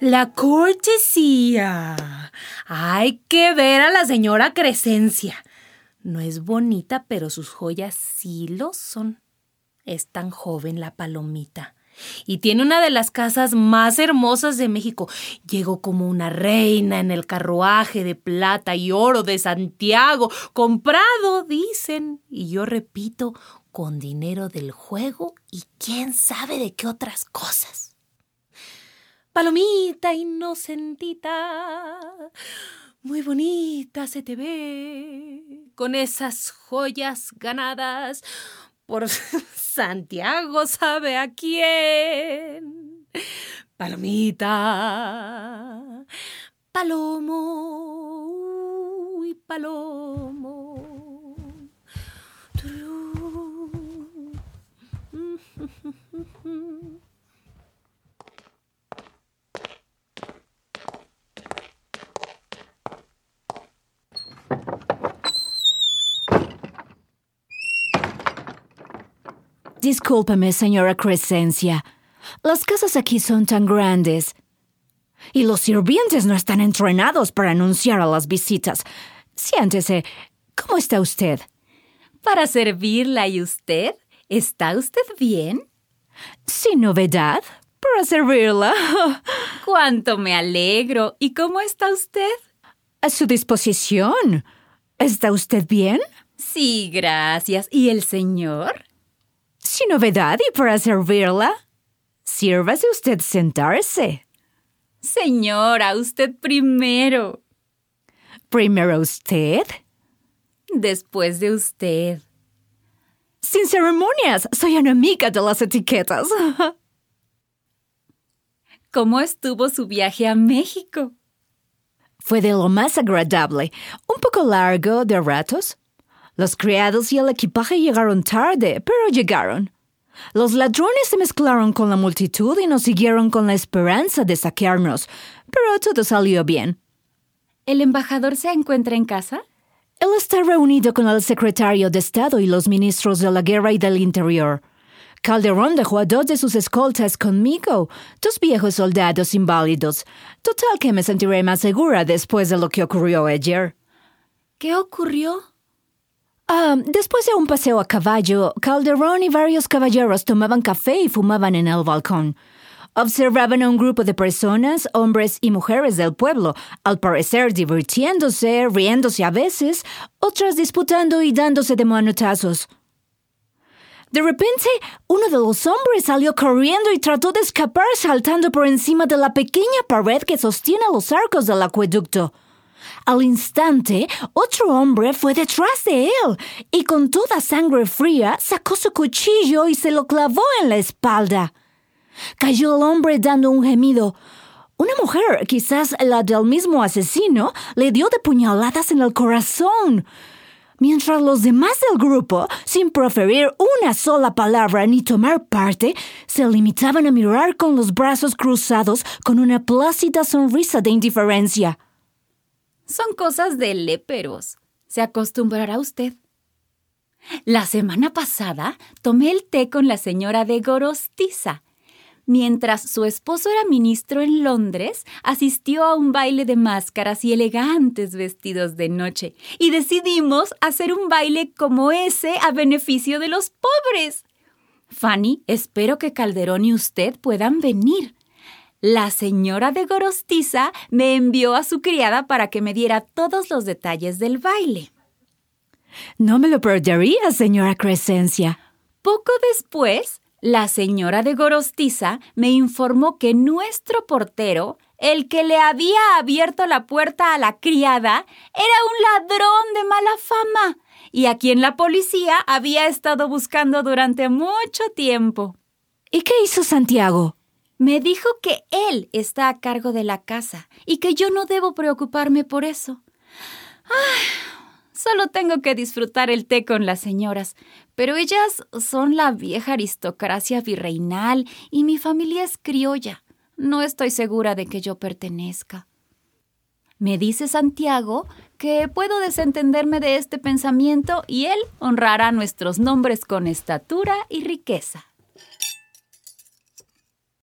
La cortesía. Hay que ver a la señora Crescencia. No es bonita, pero sus joyas sí lo son. Es tan joven la palomita. Y tiene una de las casas más hermosas de México. Llegó como una reina en el carruaje de plata y oro de Santiago, comprado, dicen. Y yo repito, con dinero del juego y quién sabe de qué otras cosas. Palomita inocentita, muy bonita se te ve, con esas joyas ganadas por Santiago sabe a quién. Palomita, palomo, y palomo. Discúlpeme, señora Crescencia. Las casas aquí son tan grandes. Y los sirvientes no están entrenados para anunciar a las visitas. Siéntese. ¿Cómo está usted? Para servirla y usted. ¿Está usted bien? Sin novedad. Para servirla. Cuánto me alegro. ¿Y cómo está usted? A su disposición. ¿Está usted bien? Sí, gracias. ¿Y el señor? Sin novedad y para servirla. Sírvase usted sentarse. Señora, usted primero. ¿Primero usted? Después de usted. Sin ceremonias, soy enemiga de las etiquetas. ¿Cómo estuvo su viaje a México? Fue de lo más agradable, un poco largo de ratos. Los criados y el equipaje llegaron tarde, pero llegaron. Los ladrones se mezclaron con la multitud y nos siguieron con la esperanza de saquearnos, pero todo salió bien. ¿El embajador se encuentra en casa? Él está reunido con el secretario de Estado y los ministros de la Guerra y del Interior. Calderón dejó a dos de sus escoltas conmigo, dos viejos soldados inválidos. Total que me sentiré más segura después de lo que ocurrió ayer. ¿Qué ocurrió? Ah, después de un paseo a caballo, Calderón y varios caballeros tomaban café y fumaban en el balcón. Observaban a un grupo de personas, hombres y mujeres del pueblo, al parecer divirtiéndose, riéndose a veces, otras disputando y dándose de manotazos. De repente, uno de los hombres salió corriendo y trató de escapar saltando por encima de la pequeña pared que sostiene los arcos del acueducto. Al instante, otro hombre fue detrás de él y con toda sangre fría sacó su cuchillo y se lo clavó en la espalda. Cayó el hombre dando un gemido. Una mujer, quizás la del mismo asesino, le dio de puñaladas en el corazón. Mientras los demás del grupo, sin proferir una sola palabra ni tomar parte, se limitaban a mirar con los brazos cruzados con una plácida sonrisa de indiferencia. Son cosas de léperos. Se acostumbrará usted. La semana pasada tomé el té con la señora de Gorostiza. Mientras su esposo era ministro en Londres, asistió a un baile de máscaras y elegantes vestidos de noche, y decidimos hacer un baile como ese a beneficio de los pobres. Fanny, espero que Calderón y usted puedan venir. La señora de Gorostiza me envió a su criada para que me diera todos los detalles del baile. No me lo perdería, señora Crescencia. Poco después, la señora de Gorostiza me informó que nuestro portero, el que le había abierto la puerta a la criada, era un ladrón de mala fama y a quien la policía había estado buscando durante mucho tiempo. ¿Y qué hizo Santiago? Me dijo que él está a cargo de la casa y que yo no debo preocuparme por eso. solo tengo que disfrutar el té con las señoras, pero ellas son la vieja aristocracia virreinal y mi familia es criolla. No estoy segura de que yo pertenezca. Me dice Santiago que puedo desentenderme de este pensamiento y él honrará nuestros nombres con estatura y riqueza.